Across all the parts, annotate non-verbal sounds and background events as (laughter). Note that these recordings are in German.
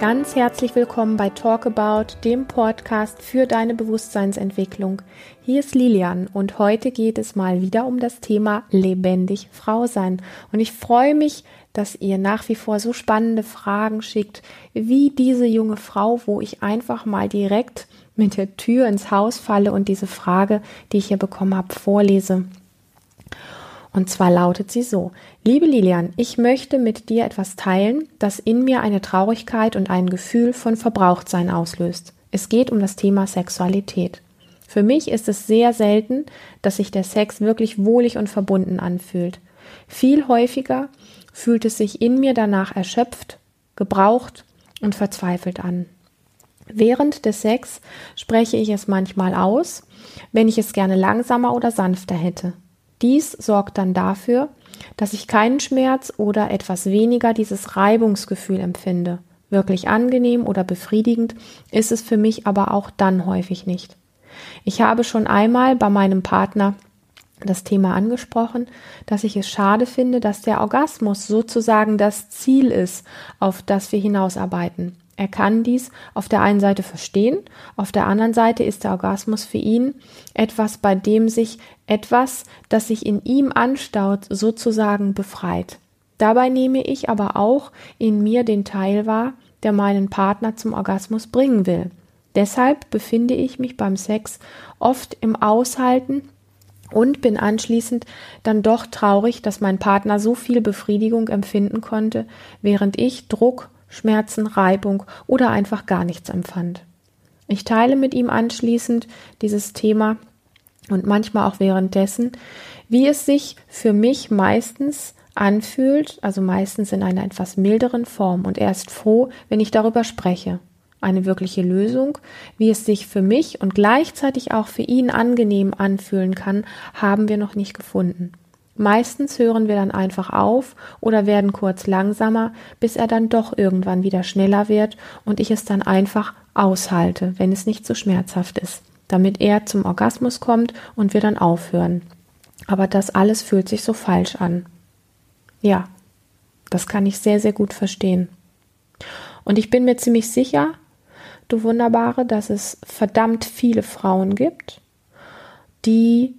Ganz herzlich willkommen bei Talk About, dem Podcast für deine Bewusstseinsentwicklung. Hier ist Lilian und heute geht es mal wieder um das Thema lebendig Frau sein. Und ich freue mich, dass ihr nach wie vor so spannende Fragen schickt, wie diese junge Frau, wo ich einfach mal direkt mit der Tür ins Haus falle und diese Frage, die ich hier bekommen habe, vorlese. Und zwar lautet sie so, liebe Lilian, ich möchte mit dir etwas teilen, das in mir eine Traurigkeit und ein Gefühl von Verbrauchtsein auslöst. Es geht um das Thema Sexualität. Für mich ist es sehr selten, dass sich der Sex wirklich wohlig und verbunden anfühlt. Viel häufiger fühlt es sich in mir danach erschöpft, gebraucht und verzweifelt an. Während des Sex spreche ich es manchmal aus, wenn ich es gerne langsamer oder sanfter hätte. Dies sorgt dann dafür, dass ich keinen Schmerz oder etwas weniger dieses Reibungsgefühl empfinde. Wirklich angenehm oder befriedigend ist es für mich aber auch dann häufig nicht. Ich habe schon einmal bei meinem Partner das Thema angesprochen, dass ich es schade finde, dass der Orgasmus sozusagen das Ziel ist, auf das wir hinausarbeiten. Er kann dies auf der einen Seite verstehen, auf der anderen Seite ist der Orgasmus für ihn etwas, bei dem sich etwas, das sich in ihm anstaut, sozusagen befreit. Dabei nehme ich aber auch in mir den Teil wahr, der meinen Partner zum Orgasmus bringen will. Deshalb befinde ich mich beim Sex oft im Aushalten und bin anschließend dann doch traurig, dass mein Partner so viel Befriedigung empfinden konnte, während ich Druck Schmerzen, Reibung oder einfach gar nichts empfand. Ich teile mit ihm anschließend dieses Thema und manchmal auch währenddessen, wie es sich für mich meistens anfühlt, also meistens in einer etwas milderen Form und er ist froh, wenn ich darüber spreche. Eine wirkliche Lösung, wie es sich für mich und gleichzeitig auch für ihn angenehm anfühlen kann, haben wir noch nicht gefunden. Meistens hören wir dann einfach auf oder werden kurz langsamer, bis er dann doch irgendwann wieder schneller wird und ich es dann einfach aushalte, wenn es nicht so schmerzhaft ist, damit er zum Orgasmus kommt und wir dann aufhören. Aber das alles fühlt sich so falsch an. Ja, das kann ich sehr, sehr gut verstehen. Und ich bin mir ziemlich sicher, du Wunderbare, dass es verdammt viele Frauen gibt, die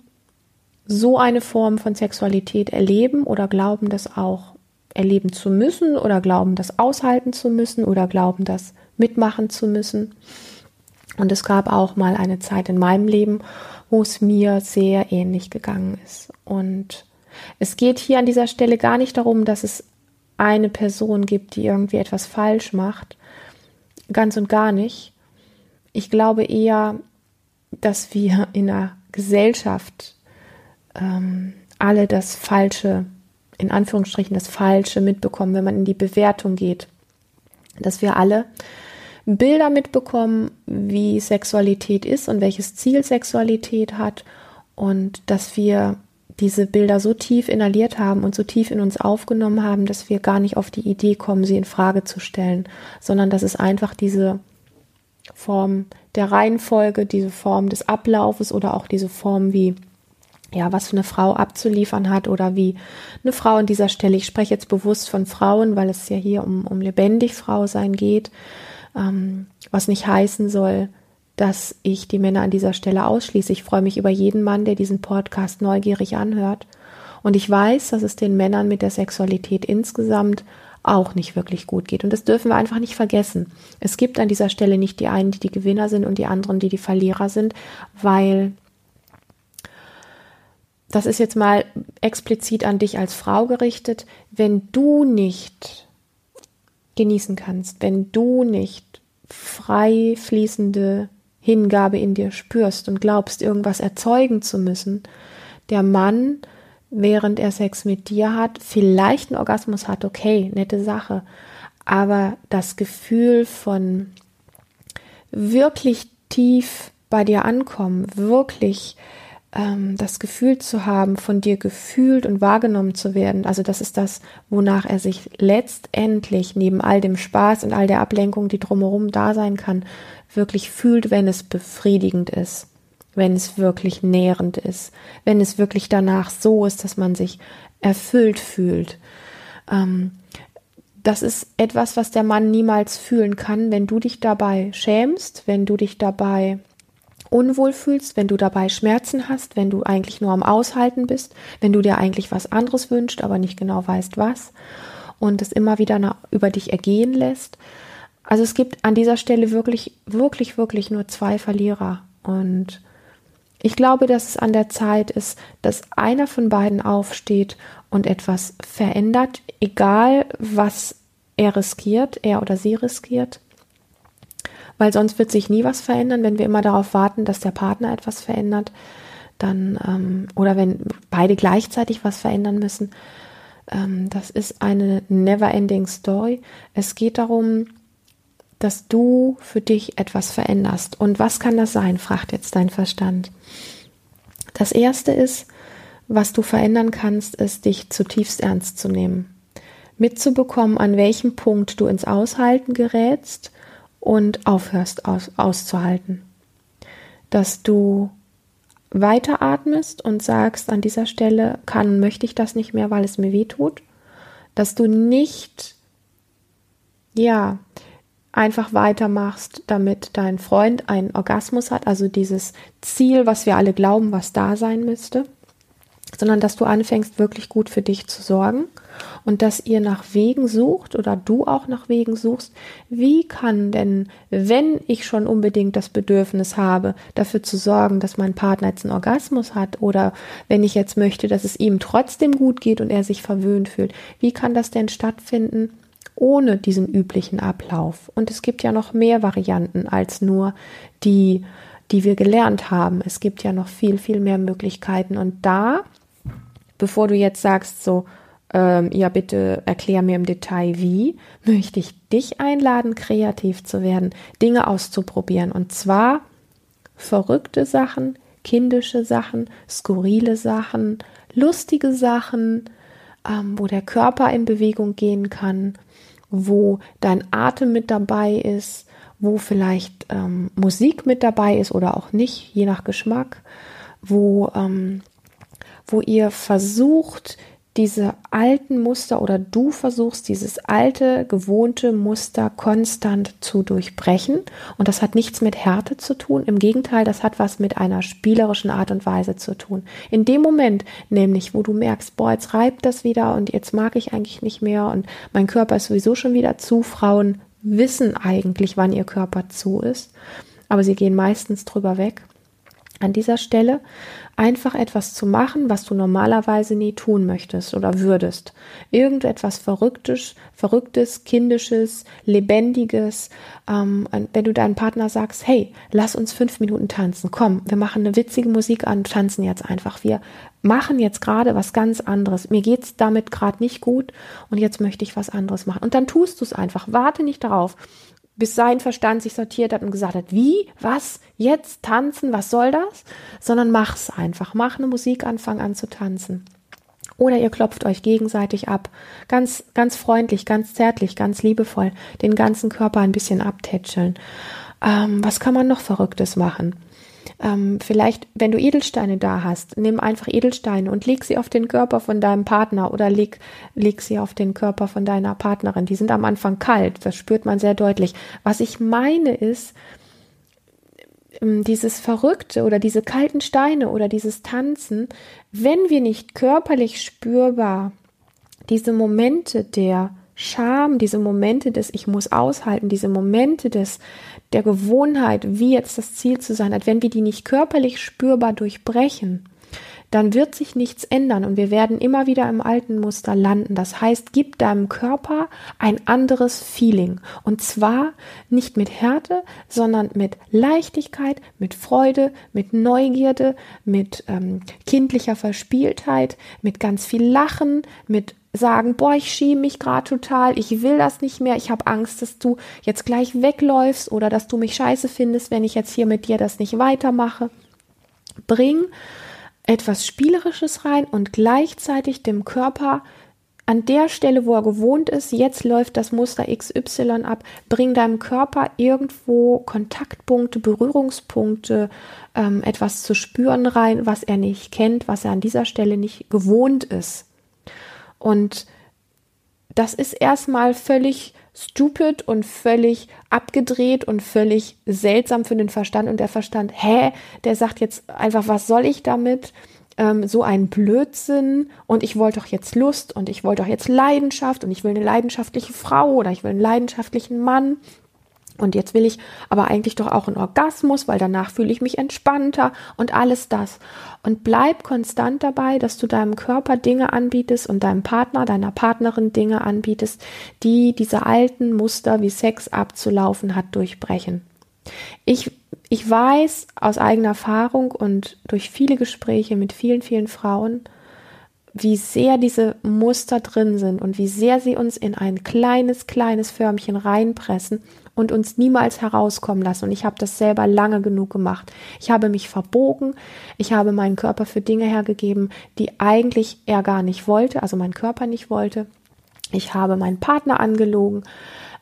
so eine Form von Sexualität erleben oder glauben, das auch erleben zu müssen oder glauben, das aushalten zu müssen oder glauben, das mitmachen zu müssen. Und es gab auch mal eine Zeit in meinem Leben, wo es mir sehr ähnlich gegangen ist. Und es geht hier an dieser Stelle gar nicht darum, dass es eine Person gibt, die irgendwie etwas falsch macht. Ganz und gar nicht. Ich glaube eher, dass wir in einer Gesellschaft ähm, alle das Falsche, in Anführungsstrichen das Falsche mitbekommen, wenn man in die Bewertung geht. Dass wir alle Bilder mitbekommen, wie Sexualität ist und welches Ziel Sexualität hat und dass wir diese Bilder so tief inhaliert haben und so tief in uns aufgenommen haben, dass wir gar nicht auf die Idee kommen, sie in Frage zu stellen, sondern dass es einfach diese Form der Reihenfolge, diese Form des Ablaufes oder auch diese Form, wie ja, was für eine Frau abzuliefern hat oder wie eine Frau an dieser Stelle, ich spreche jetzt bewusst von Frauen, weil es ja hier um, um lebendig Frau sein geht, ähm, was nicht heißen soll, dass ich die Männer an dieser Stelle ausschließe. Ich freue mich über jeden Mann, der diesen Podcast neugierig anhört. Und ich weiß, dass es den Männern mit der Sexualität insgesamt auch nicht wirklich gut geht. Und das dürfen wir einfach nicht vergessen. Es gibt an dieser Stelle nicht die einen, die die Gewinner sind und die anderen, die die Verlierer sind, weil das ist jetzt mal explizit an dich als Frau gerichtet, wenn du nicht genießen kannst, wenn du nicht frei fließende Hingabe in dir spürst und glaubst, irgendwas erzeugen zu müssen, der Mann, während er Sex mit dir hat, vielleicht einen Orgasmus hat, okay, nette Sache, aber das Gefühl von wirklich tief bei dir ankommen, wirklich ähm, das Gefühl zu haben, von dir gefühlt und wahrgenommen zu werden. Also das ist das, wonach er sich letztendlich neben all dem Spaß und all der Ablenkung, die drumherum da sein kann, wirklich fühlt, wenn es befriedigend ist, wenn es wirklich nährend ist, wenn es wirklich danach so ist, dass man sich erfüllt fühlt. Ähm, das ist etwas, was der Mann niemals fühlen kann, wenn du dich dabei schämst, wenn du dich dabei unwohl fühlst, wenn du dabei Schmerzen hast, wenn du eigentlich nur am Aushalten bist, wenn du dir eigentlich was anderes wünschst, aber nicht genau weißt was und es immer wieder über dich ergehen lässt. Also es gibt an dieser Stelle wirklich, wirklich, wirklich nur zwei Verlierer und ich glaube, dass es an der Zeit ist, dass einer von beiden aufsteht und etwas verändert, egal was er riskiert, er oder sie riskiert weil sonst wird sich nie was verändern, wenn wir immer darauf warten, dass der Partner etwas verändert, dann ähm, oder wenn beide gleichzeitig was verändern müssen. Ähm, das ist eine never-ending Story. Es geht darum, dass du für dich etwas veränderst. Und was kann das sein? fragt jetzt dein Verstand. Das erste ist, was du verändern kannst, ist, dich zutiefst ernst zu nehmen. Mitzubekommen, an welchem Punkt du ins Aushalten gerätst und aufhörst aus, auszuhalten. Dass du weiteratmest und sagst, an dieser Stelle kann, möchte ich das nicht mehr, weil es mir weh tut. Dass du nicht, ja, einfach weitermachst, damit dein Freund einen Orgasmus hat, also dieses Ziel, was wir alle glauben, was da sein müsste, sondern dass du anfängst, wirklich gut für dich zu sorgen und dass ihr nach Wegen sucht oder du auch nach Wegen suchst, wie kann denn, wenn ich schon unbedingt das Bedürfnis habe, dafür zu sorgen, dass mein Partner jetzt einen Orgasmus hat oder wenn ich jetzt möchte, dass es ihm trotzdem gut geht und er sich verwöhnt fühlt, wie kann das denn stattfinden? ohne diesen üblichen Ablauf. Und es gibt ja noch mehr Varianten als nur die, die wir gelernt haben. Es gibt ja noch viel, viel mehr Möglichkeiten. Und da, bevor du jetzt sagst, so, ähm, ja, bitte erklär mir im Detail wie, möchte ich dich einladen, kreativ zu werden, Dinge auszuprobieren. Und zwar verrückte Sachen, kindische Sachen, skurrile Sachen, lustige Sachen, ähm, wo der Körper in Bewegung gehen kann, wo dein Atem mit dabei ist, wo vielleicht ähm, Musik mit dabei ist oder auch nicht, je nach Geschmack, wo, ähm, wo ihr versucht, diese alten Muster oder du versuchst dieses alte, gewohnte Muster konstant zu durchbrechen. Und das hat nichts mit Härte zu tun. Im Gegenteil, das hat was mit einer spielerischen Art und Weise zu tun. In dem Moment nämlich, wo du merkst, boah, jetzt reibt das wieder und jetzt mag ich eigentlich nicht mehr und mein Körper ist sowieso schon wieder zu. Frauen wissen eigentlich, wann ihr Körper zu ist, aber sie gehen meistens drüber weg an dieser Stelle einfach etwas zu machen, was du normalerweise nie tun möchtest oder würdest. Irgendetwas Verrücktes, Verrücktes, Kindisches, Lebendiges. Ähm, wenn du deinem Partner sagst, hey, lass uns fünf Minuten tanzen, komm, wir machen eine witzige Musik an, tanzen jetzt einfach. Wir machen jetzt gerade was ganz anderes. Mir geht's damit gerade nicht gut und jetzt möchte ich was anderes machen. Und dann tust du es einfach. Warte nicht darauf bis sein Verstand sich sortiert hat und gesagt hat, wie, was, jetzt tanzen, was soll das? Sondern mach's einfach. Mach eine Musik, anfang an zu tanzen. Oder ihr klopft euch gegenseitig ab. Ganz, ganz freundlich, ganz zärtlich, ganz liebevoll. Den ganzen Körper ein bisschen abtätscheln. Ähm, was kann man noch Verrücktes machen? Ähm, vielleicht, wenn du Edelsteine da hast, nimm einfach Edelsteine und leg sie auf den Körper von deinem Partner oder leg, leg sie auf den Körper von deiner Partnerin. Die sind am Anfang kalt, das spürt man sehr deutlich. Was ich meine ist, ähm, dieses Verrückte oder diese kalten Steine oder dieses Tanzen, wenn wir nicht körperlich spürbar diese Momente der Scham, diese Momente des Ich muss aushalten, diese Momente des der Gewohnheit, wie jetzt das Ziel zu sein hat, wenn wir die nicht körperlich spürbar durchbrechen, dann wird sich nichts ändern und wir werden immer wieder im alten Muster landen. Das heißt, gib deinem Körper ein anderes Feeling. Und zwar nicht mit Härte, sondern mit Leichtigkeit, mit Freude, mit Neugierde, mit ähm, kindlicher Verspieltheit, mit ganz viel Lachen, mit sagen, boah, ich schäme mich gerade total, ich will das nicht mehr, ich habe Angst, dass du jetzt gleich wegläufst oder dass du mich scheiße findest, wenn ich jetzt hier mit dir das nicht weitermache. Bring etwas Spielerisches rein und gleichzeitig dem Körper an der Stelle, wo er gewohnt ist, jetzt läuft das Muster XY ab, bring deinem Körper irgendwo Kontaktpunkte, Berührungspunkte, ähm, etwas zu spüren rein, was er nicht kennt, was er an dieser Stelle nicht gewohnt ist. Und das ist erstmal völlig stupid und völlig abgedreht und völlig seltsam für den Verstand. Und der Verstand, hä, der sagt jetzt einfach, was soll ich damit? Ähm, so ein Blödsinn. Und ich wollte doch jetzt Lust und ich wollte doch jetzt Leidenschaft und ich will eine leidenschaftliche Frau oder ich will einen leidenschaftlichen Mann. Und jetzt will ich aber eigentlich doch auch einen Orgasmus, weil danach fühle ich mich entspannter und alles das. Und bleib konstant dabei, dass du deinem Körper Dinge anbietest und deinem Partner, deiner Partnerin Dinge anbietest, die diese alten Muster, wie Sex abzulaufen hat, durchbrechen. Ich, ich weiß aus eigener Erfahrung und durch viele Gespräche mit vielen, vielen Frauen, wie sehr diese Muster drin sind und wie sehr sie uns in ein kleines, kleines Förmchen reinpressen und uns niemals herauskommen lassen. Und ich habe das selber lange genug gemacht. Ich habe mich verbogen, ich habe meinen Körper für Dinge hergegeben, die eigentlich er gar nicht wollte, also mein Körper nicht wollte. Ich habe meinen Partner angelogen,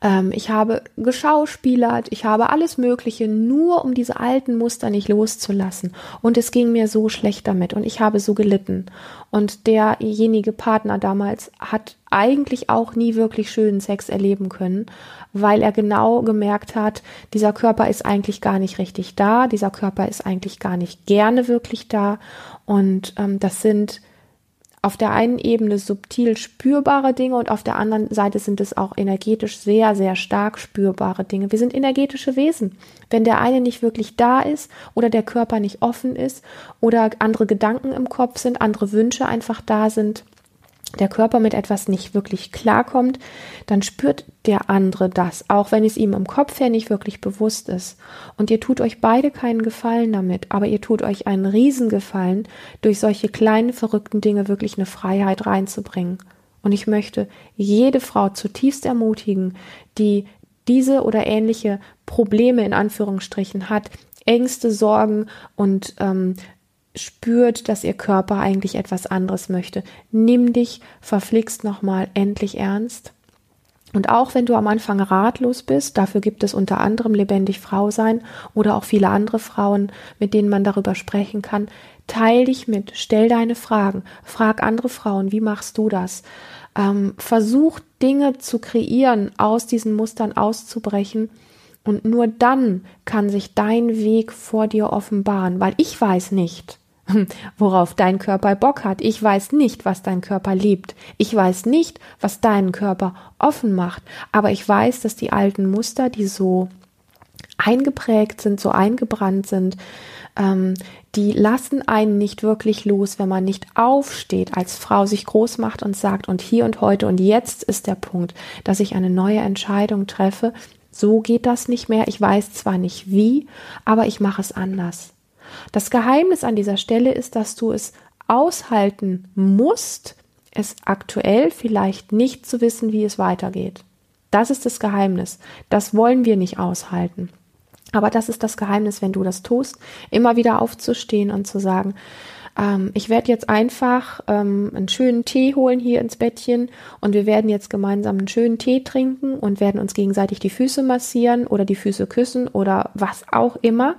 ähm, ich habe geschauspielert, ich habe alles Mögliche, nur um diese alten Muster nicht loszulassen. Und es ging mir so schlecht damit und ich habe so gelitten. Und derjenige Partner damals hat eigentlich auch nie wirklich schönen Sex erleben können, weil er genau gemerkt hat, dieser Körper ist eigentlich gar nicht richtig da, dieser Körper ist eigentlich gar nicht gerne wirklich da. Und ähm, das sind auf der einen Ebene subtil spürbare Dinge und auf der anderen Seite sind es auch energetisch sehr, sehr stark spürbare Dinge. Wir sind energetische Wesen. Wenn der eine nicht wirklich da ist oder der Körper nicht offen ist oder andere Gedanken im Kopf sind, andere Wünsche einfach da sind, der Körper mit etwas nicht wirklich klarkommt, dann spürt der andere das, auch wenn es ihm im Kopf her nicht wirklich bewusst ist. Und ihr tut euch beide keinen Gefallen damit, aber ihr tut euch einen Riesengefallen, durch solche kleinen verrückten Dinge wirklich eine Freiheit reinzubringen. Und ich möchte jede Frau zutiefst ermutigen, die diese oder ähnliche Probleme in Anführungsstrichen hat, Ängste, Sorgen und ähm, spürt, dass ihr Körper eigentlich etwas anderes möchte. Nimm dich verflixt nochmal endlich ernst. Und auch wenn du am Anfang ratlos bist, dafür gibt es unter anderem lebendig Frau sein oder auch viele andere Frauen, mit denen man darüber sprechen kann, teil dich mit, stell deine Fragen, frag andere Frauen, wie machst du das? Ähm, versuch Dinge zu kreieren, aus diesen Mustern auszubrechen. Und nur dann kann sich dein Weg vor dir offenbaren, weil ich weiß nicht, (laughs) worauf dein Körper Bock hat. Ich weiß nicht, was dein Körper liebt. Ich weiß nicht, was deinen Körper offen macht. Aber ich weiß, dass die alten Muster, die so eingeprägt sind, so eingebrannt sind, ähm, die lassen einen nicht wirklich los, wenn man nicht aufsteht, als Frau sich groß macht und sagt, und hier und heute und jetzt ist der Punkt, dass ich eine neue Entscheidung treffe. So geht das nicht mehr. Ich weiß zwar nicht wie, aber ich mache es anders. Das Geheimnis an dieser Stelle ist, dass du es aushalten musst, es aktuell vielleicht nicht zu wissen, wie es weitergeht. Das ist das Geheimnis. Das wollen wir nicht aushalten. Aber das ist das Geheimnis, wenn du das tust, immer wieder aufzustehen und zu sagen, ähm, ich werde jetzt einfach ähm, einen schönen Tee holen hier ins Bettchen und wir werden jetzt gemeinsam einen schönen Tee trinken und werden uns gegenseitig die Füße massieren oder die Füße küssen oder was auch immer.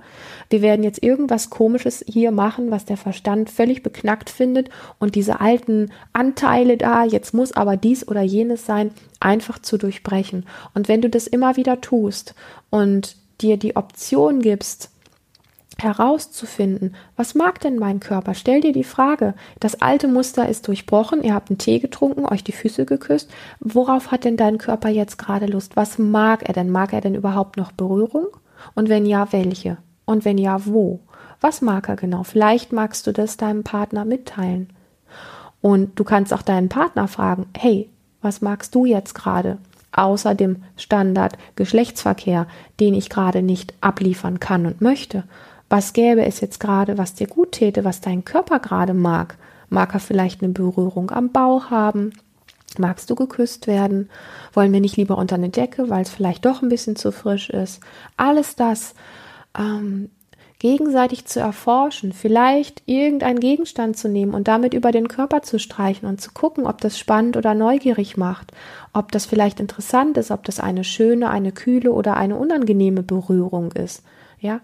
Wir werden jetzt irgendwas Komisches hier machen, was der Verstand völlig beknackt findet und diese alten Anteile da, jetzt muss aber dies oder jenes sein, einfach zu durchbrechen. Und wenn du das immer wieder tust und dir die Option gibst, herauszufinden, was mag denn mein Körper? Stell dir die Frage, das alte Muster ist durchbrochen, ihr habt einen Tee getrunken, euch die Füße geküsst. Worauf hat denn dein Körper jetzt gerade Lust? Was mag er denn? Mag er denn überhaupt noch Berührung? Und wenn ja, welche? Und wenn ja, wo? Was mag er genau? Vielleicht magst du das deinem Partner mitteilen. Und du kannst auch deinen Partner fragen, hey, was magst du jetzt gerade? Außer dem Standard Geschlechtsverkehr, den ich gerade nicht abliefern kann und möchte. Was gäbe es jetzt gerade, was dir gut täte, was dein Körper gerade mag? Mag er vielleicht eine Berührung am Bauch haben? Magst du geküsst werden? Wollen wir nicht lieber unter eine Decke, weil es vielleicht doch ein bisschen zu frisch ist? Alles das ähm, gegenseitig zu erforschen, vielleicht irgendeinen Gegenstand zu nehmen und damit über den Körper zu streichen und zu gucken, ob das spannend oder neugierig macht, ob das vielleicht interessant ist, ob das eine schöne, eine kühle oder eine unangenehme Berührung ist. Ja,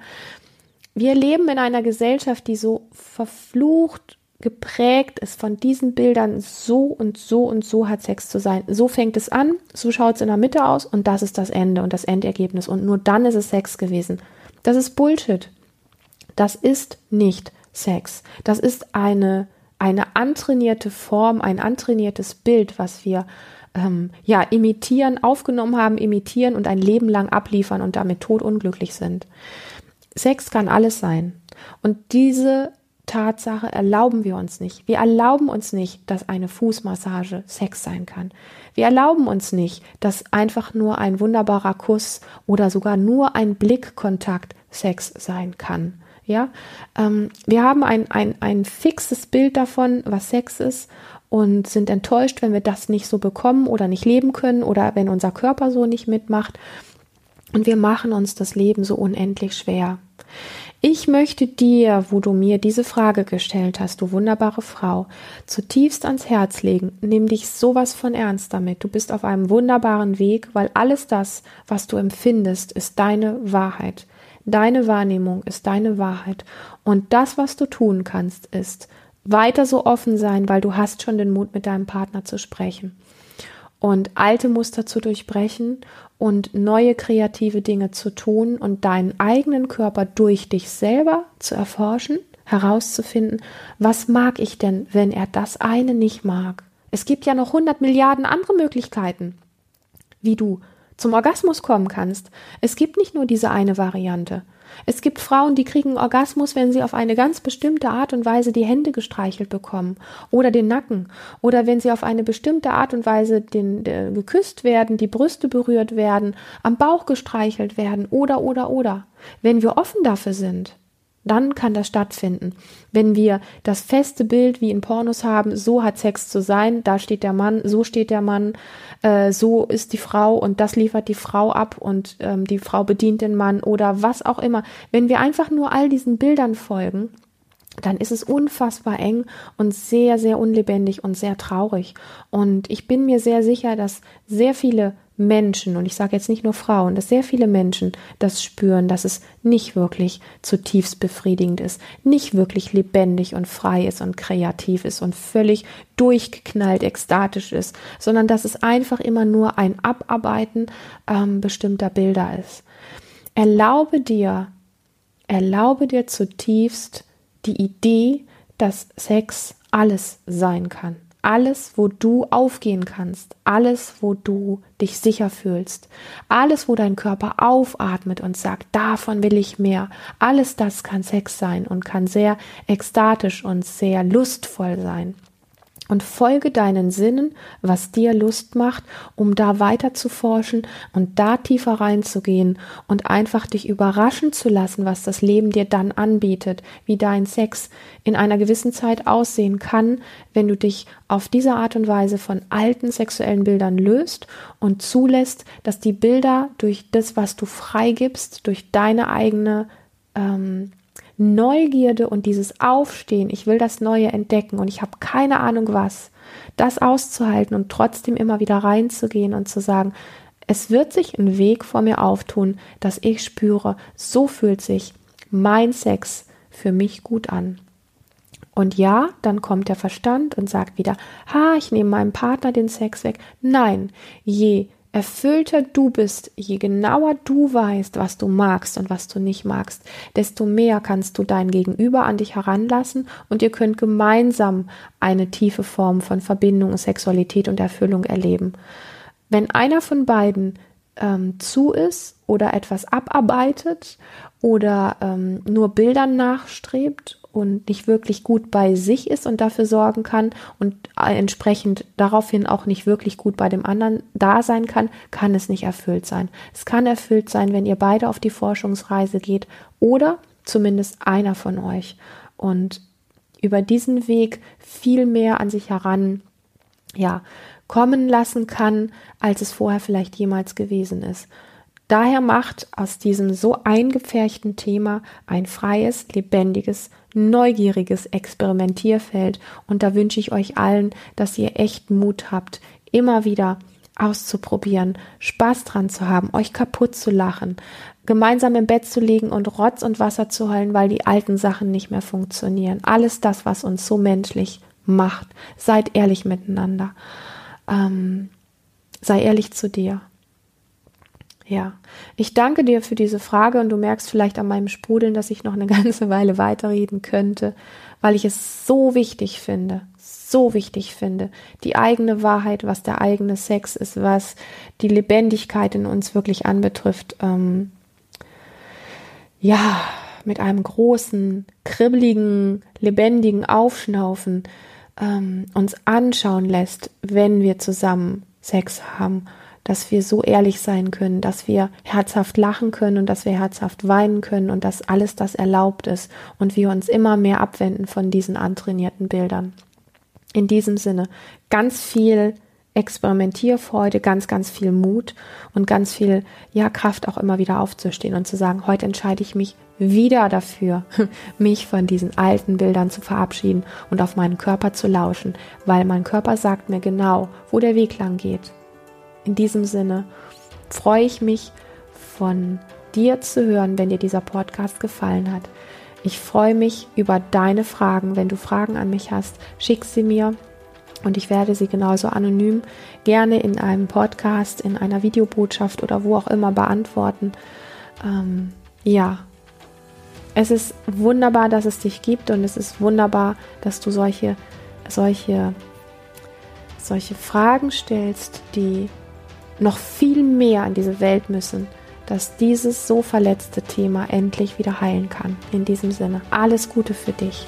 wir leben in einer Gesellschaft, die so verflucht geprägt ist von diesen Bildern, so und so und so hat Sex zu sein. So fängt es an, so schaut es in der Mitte aus und das ist das Ende und das Endergebnis und nur dann ist es Sex gewesen. Das ist Bullshit. Das ist nicht Sex. Das ist eine, eine antrainierte Form, ein antrainiertes Bild, was wir ähm, ja imitieren, aufgenommen haben, imitieren und ein Leben lang abliefern und damit todunglücklich sind. Sex kann alles sein. Und diese Tatsache erlauben wir uns nicht. Wir erlauben uns nicht, dass eine Fußmassage Sex sein kann. Wir erlauben uns nicht, dass einfach nur ein wunderbarer Kuss oder sogar nur ein Blickkontakt Sex sein kann. Ja, ähm, wir haben ein, ein, ein fixes Bild davon, was Sex ist und sind enttäuscht, wenn wir das nicht so bekommen oder nicht leben können oder wenn unser Körper so nicht mitmacht. Und wir machen uns das Leben so unendlich schwer. Ich möchte dir, wo du mir diese Frage gestellt hast, du wunderbare Frau, zutiefst ans Herz legen. Nimm dich sowas von ernst damit. Du bist auf einem wunderbaren Weg, weil alles das, was du empfindest, ist deine Wahrheit. Deine Wahrnehmung ist deine Wahrheit. Und das, was du tun kannst, ist weiter so offen sein, weil du hast schon den Mut, mit deinem Partner zu sprechen und alte Muster zu durchbrechen und neue kreative Dinge zu tun und deinen eigenen Körper durch dich selber zu erforschen, herauszufinden, was mag ich denn, wenn er das eine nicht mag? Es gibt ja noch 100 Milliarden andere Möglichkeiten, wie du zum Orgasmus kommen kannst. Es gibt nicht nur diese eine Variante. Es gibt Frauen, die kriegen Orgasmus, wenn sie auf eine ganz bestimmte Art und Weise die Hände gestreichelt bekommen oder den Nacken oder wenn sie auf eine bestimmte Art und Weise den, der, geküsst werden, die Brüste berührt werden, am Bauch gestreichelt werden oder oder oder. Wenn wir offen dafür sind, dann kann das stattfinden. Wenn wir das feste Bild wie in Pornos haben, so hat Sex zu sein, da steht der Mann, so steht der Mann, äh, so ist die Frau und das liefert die Frau ab und ähm, die Frau bedient den Mann oder was auch immer. Wenn wir einfach nur all diesen Bildern folgen, dann ist es unfassbar eng und sehr, sehr unlebendig und sehr traurig. Und ich bin mir sehr sicher, dass sehr viele Menschen, und ich sage jetzt nicht nur Frauen, dass sehr viele Menschen das spüren, dass es nicht wirklich zutiefst befriedigend ist, nicht wirklich lebendig und frei ist und kreativ ist und völlig durchgeknallt, ekstatisch ist, sondern dass es einfach immer nur ein Abarbeiten ähm, bestimmter Bilder ist. Erlaube dir, erlaube dir zutiefst die Idee, dass Sex alles sein kann alles, wo du aufgehen kannst, alles, wo du dich sicher fühlst, alles, wo dein Körper aufatmet und sagt, davon will ich mehr, alles das kann Sex sein und kann sehr ekstatisch und sehr lustvoll sein und folge deinen Sinnen, was dir Lust macht, um da weiter zu forschen und da tiefer reinzugehen und einfach dich überraschen zu lassen, was das Leben dir dann anbietet, wie dein Sex in einer gewissen Zeit aussehen kann, wenn du dich auf diese Art und Weise von alten sexuellen Bildern löst und zulässt, dass die Bilder durch das, was du freigibst, durch deine eigene ähm, Neugierde und dieses Aufstehen, ich will das Neue entdecken und ich habe keine Ahnung was, das auszuhalten und trotzdem immer wieder reinzugehen und zu sagen, es wird sich ein Weg vor mir auftun, dass ich spüre, so fühlt sich mein Sex für mich gut an. Und ja, dann kommt der Verstand und sagt wieder, ha, ich nehme meinem Partner den Sex weg. Nein, je erfüllter du bist, je genauer du weißt, was du magst und was du nicht magst, desto mehr kannst du dein Gegenüber an dich heranlassen und ihr könnt gemeinsam eine tiefe Form von Verbindung, Sexualität und Erfüllung erleben. Wenn einer von beiden ähm, zu ist oder etwas abarbeitet oder ähm, nur Bildern nachstrebt und nicht wirklich gut bei sich ist und dafür sorgen kann und entsprechend daraufhin auch nicht wirklich gut bei dem anderen da sein kann, kann es nicht erfüllt sein. Es kann erfüllt sein, wenn ihr beide auf die Forschungsreise geht oder zumindest einer von euch und über diesen Weg viel mehr an sich heran, ja, kommen lassen kann, als es vorher vielleicht jemals gewesen ist. Daher macht aus diesem so eingepferchten Thema ein freies, lebendiges, neugieriges Experimentierfeld. Und da wünsche ich euch allen, dass ihr echt Mut habt, immer wieder auszuprobieren, Spaß dran zu haben, euch kaputt zu lachen, gemeinsam im Bett zu liegen und Rotz und Wasser zu heulen, weil die alten Sachen nicht mehr funktionieren. Alles das, was uns so menschlich macht. Seid ehrlich miteinander. Ähm, sei ehrlich zu dir. Ja, ich danke dir für diese Frage und du merkst vielleicht an meinem Sprudeln, dass ich noch eine (laughs) ganze Weile weiterreden könnte, weil ich es so wichtig finde, so wichtig finde, die eigene Wahrheit, was der eigene Sex ist, was die Lebendigkeit in uns wirklich anbetrifft, ähm, ja, mit einem großen, kribbeligen, lebendigen Aufschnaufen ähm, uns anschauen lässt, wenn wir zusammen Sex haben dass wir so ehrlich sein können, dass wir herzhaft lachen können und dass wir herzhaft weinen können und dass alles das erlaubt ist und wir uns immer mehr abwenden von diesen antrainierten Bildern. In diesem Sinne ganz viel Experimentierfreude, ganz, ganz viel Mut und ganz viel, ja, Kraft auch immer wieder aufzustehen und zu sagen, heute entscheide ich mich wieder dafür, (laughs) mich von diesen alten Bildern zu verabschieden und auf meinen Körper zu lauschen, weil mein Körper sagt mir genau, wo der Weg lang geht in diesem Sinne freue ich mich von dir zu hören, wenn dir dieser Podcast gefallen hat. Ich freue mich über deine Fragen. Wenn du Fragen an mich hast, schick sie mir und ich werde sie genauso anonym gerne in einem Podcast, in einer Videobotschaft oder wo auch immer beantworten. Ähm, ja, es ist wunderbar, dass es dich gibt und es ist wunderbar, dass du solche, solche, solche Fragen stellst, die noch viel mehr in diese Welt müssen, dass dieses so verletzte Thema endlich wieder heilen kann. In diesem Sinne, alles Gute für dich.